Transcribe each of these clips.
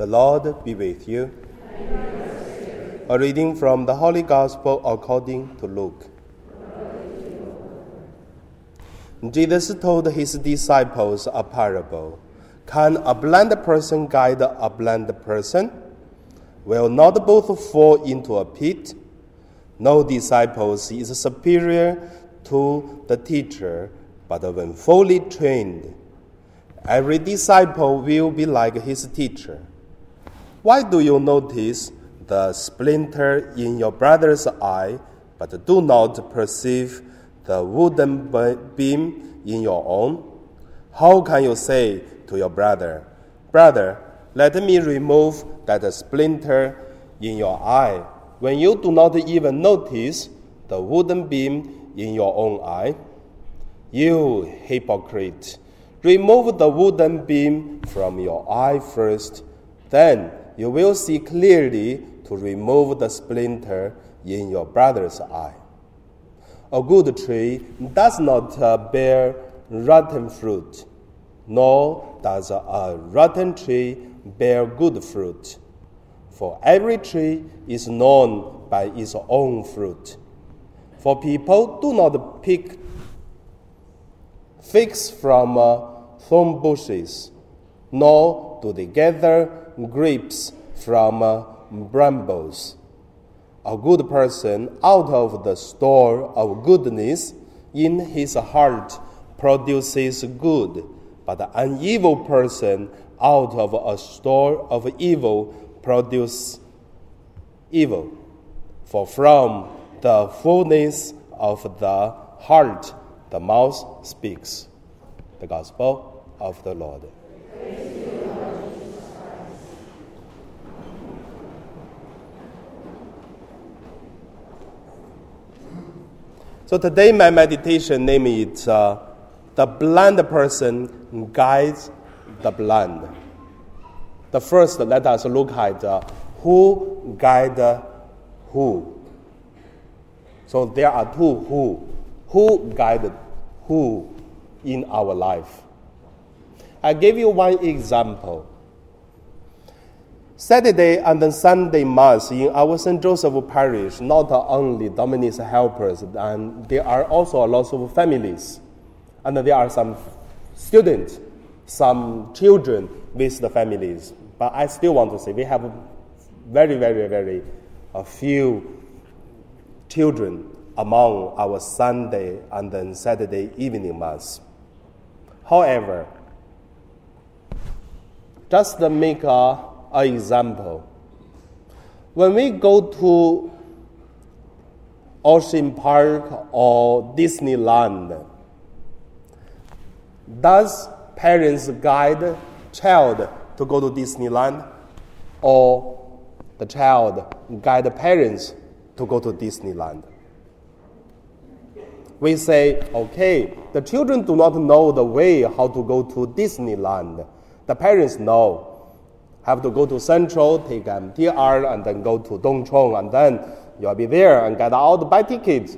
The Lord be with you. A reading from the Holy Gospel according to Luke. Jesus told his disciples a parable. Can a blind person guide a blind person? Will not both fall into a pit? No disciple is superior to the teacher, but when fully trained, every disciple will be like his teacher. Why do you notice the splinter in your brother's eye, but do not perceive the wooden beam in your own? How can you say to your brother, Brother, let me remove that splinter in your eye, when you do not even notice the wooden beam in your own eye? You hypocrite, remove the wooden beam from your eye first, then you will see clearly to remove the splinter in your brother's eye. A good tree does not uh, bear rotten fruit, nor does a rotten tree bear good fruit. For every tree is known by its own fruit. For people do not pick figs from uh, thorn bushes, nor do they gather grapes from uh, brambles. A good person out of the store of goodness in his heart produces good, but an evil person out of a store of evil produces evil. For from the fullness of the heart the mouth speaks. The Gospel of the Lord. So today my meditation name is uh, the blind person guides the blind. The first, let us look at uh, who guide who. So there are two who. Who guide who in our life? I give you one example. Saturday and then Sunday Mass in our St. Joseph Parish, not only domestic helpers, and there are also lots of families. And there are some students, some children with the families. But I still want to say we have very, very, very a few children among our Sunday and then Saturday evening Mass. However, just to make a an example. When we go to Ocean Park or Disneyland, does parents guide child to go to Disneyland or the child guide parents to go to Disneyland? We say, okay, the children do not know the way how to go to Disneyland. The parents know have to go to Central, take MTR, and then go to Tung Chung, and then you'll be there and get the buy tickets.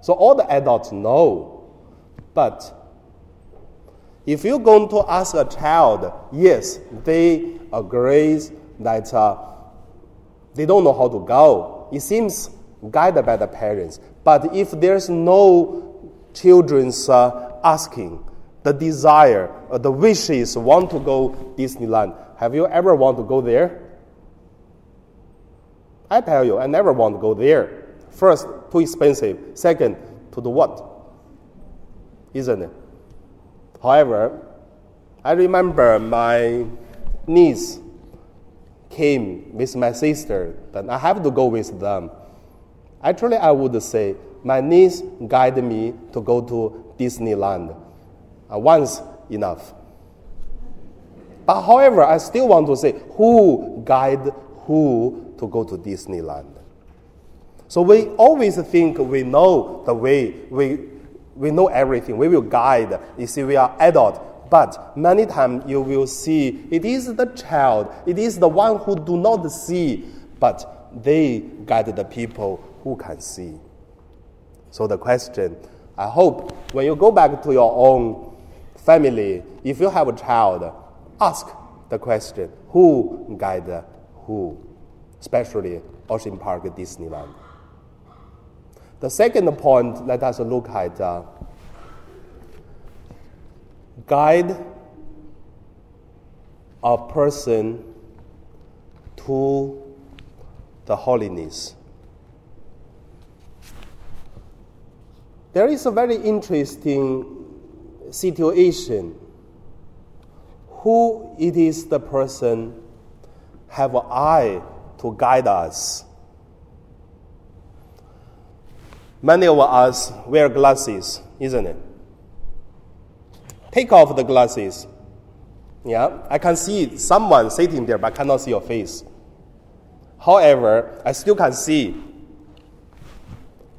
So all the adults know. But if you're going to ask a child, yes, they agree that uh, they don't know how to go. It seems guided by the parents. But if there's no children's uh, asking, the desire, the wishes want to go Disneyland, have you ever want to go there? I tell you, I never want to go there. First, too expensive. Second, to do what? Isn't it? However, I remember my niece came with my sister, then I have to go with them. Actually, I would say my niece guided me to go to Disneyland. Uh, once enough. But however, I still want to say who guide who to go to Disneyland. So we always think we know the way, we, we know everything, we will guide. You see, we are adult. But many times you will see it is the child, it is the one who do not see, but they guide the people who can see. So the question, I hope when you go back to your own family, if you have a child, ask the question who guide who, especially Ocean Park Disneyland. The second point, let us look at uh, guide a person to the holiness. There is a very interesting situation. Who it is the person have an eye to guide us? Many of us wear glasses, isn't it? Take off the glasses. Yeah, I can see someone sitting there, but I cannot see your face. However, I still can see.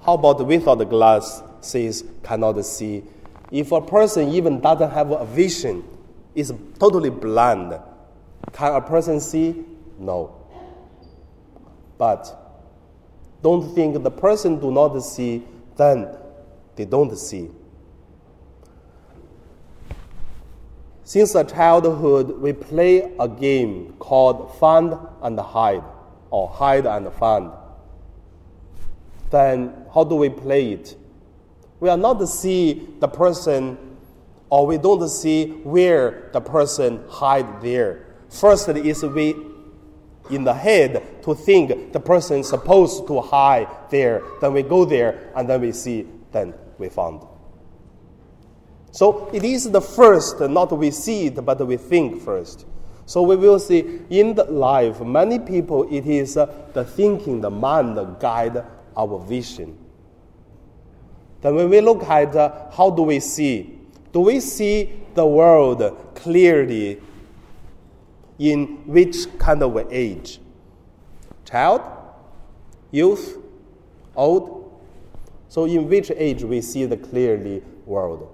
How about without the glasses, cannot see? If a person even doesn't have a vision, is totally blind, can a person see? No. But don't think the person do not see, then they don't see. Since childhood, we play a game called find and hide, or hide and find. Then how do we play it? We are not to see the person, or we don't see where the person hide there. First is we in the head to think the person supposed to hide there. Then we go there and then we see, then we found. So it is the first, not we see it, but we think first. So we will see in the life, many people, it is the thinking, the mind guide our vision. Then when we look at uh, how do we see, do we see the world clearly in which kind of age? Child, youth, old? So, in which age we see the clearly world?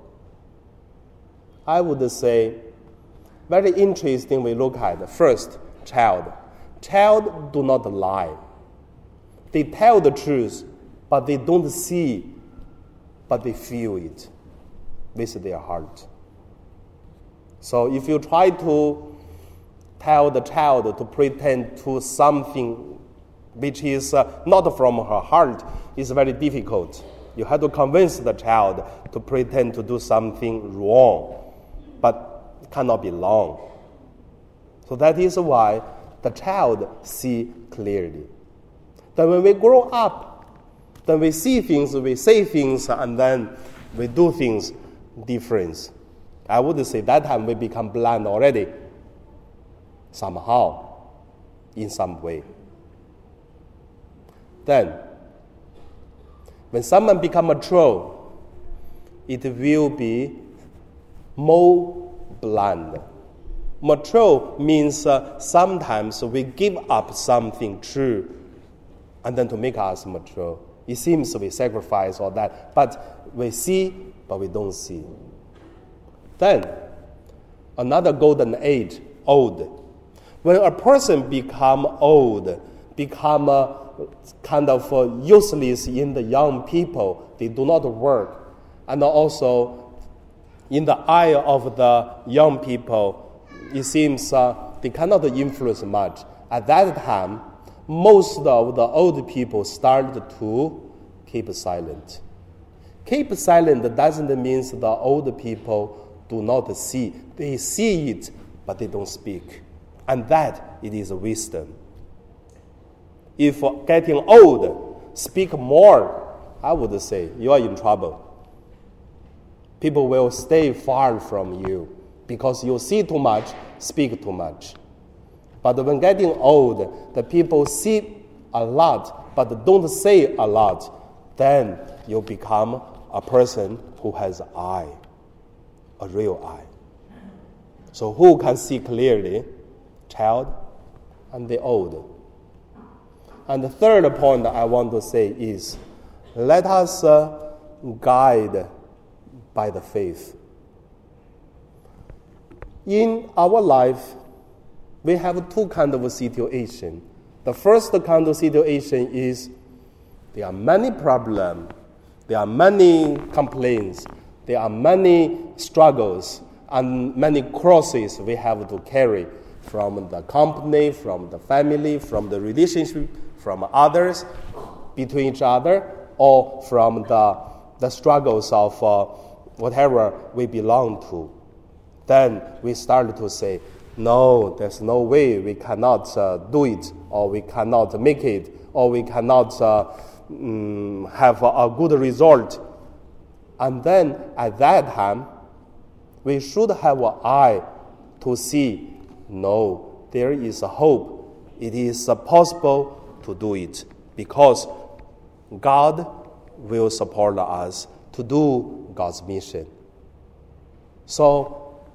I would say, very interesting. We look at first, child. Child do not lie. They tell the truth, but they don't see, but they feel it with their heart. So if you try to tell the child to pretend to something which is uh, not from her heart is very difficult. You have to convince the child to pretend to do something wrong, but cannot be long. So that is why the child see clearly. Then when we grow up, then we see things, we say things, and then we do things different. I would say that time we become blind already somehow, in some way. Then, when someone become mature, it will be more bland. Mature means uh, sometimes we give up something true and then to make us mature. It seems we sacrifice all that, but we see, but we don't see. Then, another golden age, old. When a person become old, become kind of useless in the young people, they do not work, and also in the eye of the young people, it seems uh, they cannot influence much. At that time, most of the old people started to keep silent. Keep silent doesn't mean the old people do not see. They see it, but they don't speak and that it is wisdom. If getting old, speak more, I would say you are in trouble. People will stay far from you because you see too much, speak too much. But when getting old, the people see a lot but don't say a lot, then you become a person who has eye, a real eye. So who can see clearly? child and the old. And the third point I want to say is let us uh, guide by the faith. In our life, we have two kind of situation. The first kind of situation is there are many problems, there are many complaints, there are many struggles, and many crosses we have to carry from the company, from the family, from the relationship, from others, between each other, or from the, the struggles of uh, whatever we belong to. Then we start to say, no, there's no way we cannot uh, do it, or we cannot make it, or we cannot uh, mm, have a, a good result. And then at that time, we should have an eye to see no, there is a hope. It is possible to do it because God will support us to do God's mission. So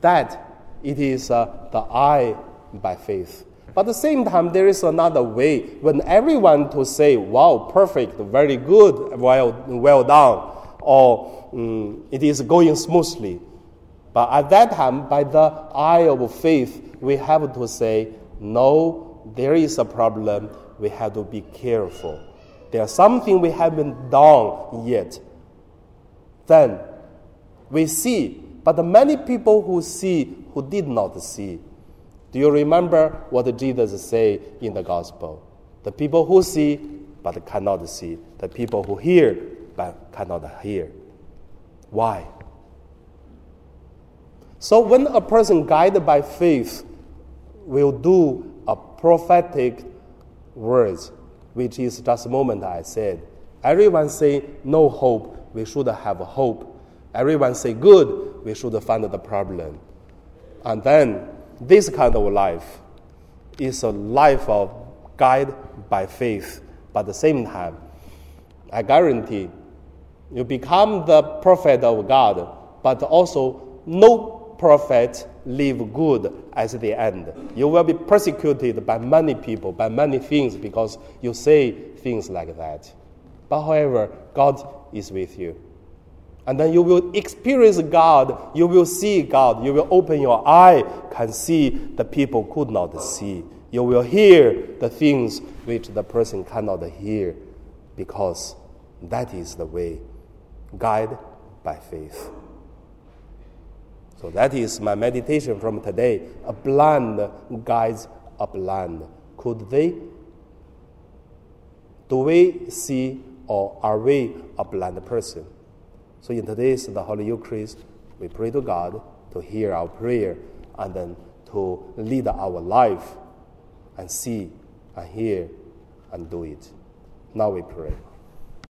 that it is uh, the eye by faith. But at the same time, there is another way when everyone to say, "Wow, perfect, very good, well, well done," or mm, "It is going smoothly." But at that time, by the eye of faith, we have to say, no, there is a problem. We have to be careful. There's something we haven't done yet. Then we see, but many people who see who did not see. Do you remember what Jesus said in the gospel? The people who see but cannot see, the people who hear but cannot hear. Why? So when a person guided by faith will do a prophetic words, which is just a moment I said. Everyone say no hope, we should have hope. Everyone say good, we should find the problem. And then this kind of life is a life of guide by faith, but at the same time, I guarantee you become the prophet of God, but also no prophet live good at the end. You will be persecuted by many people, by many things, because you say things like that. But however, God is with you. And then you will experience God, you will see God, you will open your eye, can see the people could not see. You will hear the things which the person cannot hear, because that is the way. Guide by faith. So that is my meditation from today. A blind guides a blind. Could they? Do we see or are we a blind person? So in today's the Holy Eucharist, we pray to God to hear our prayer and then to lead our life and see and hear and do it. Now we pray.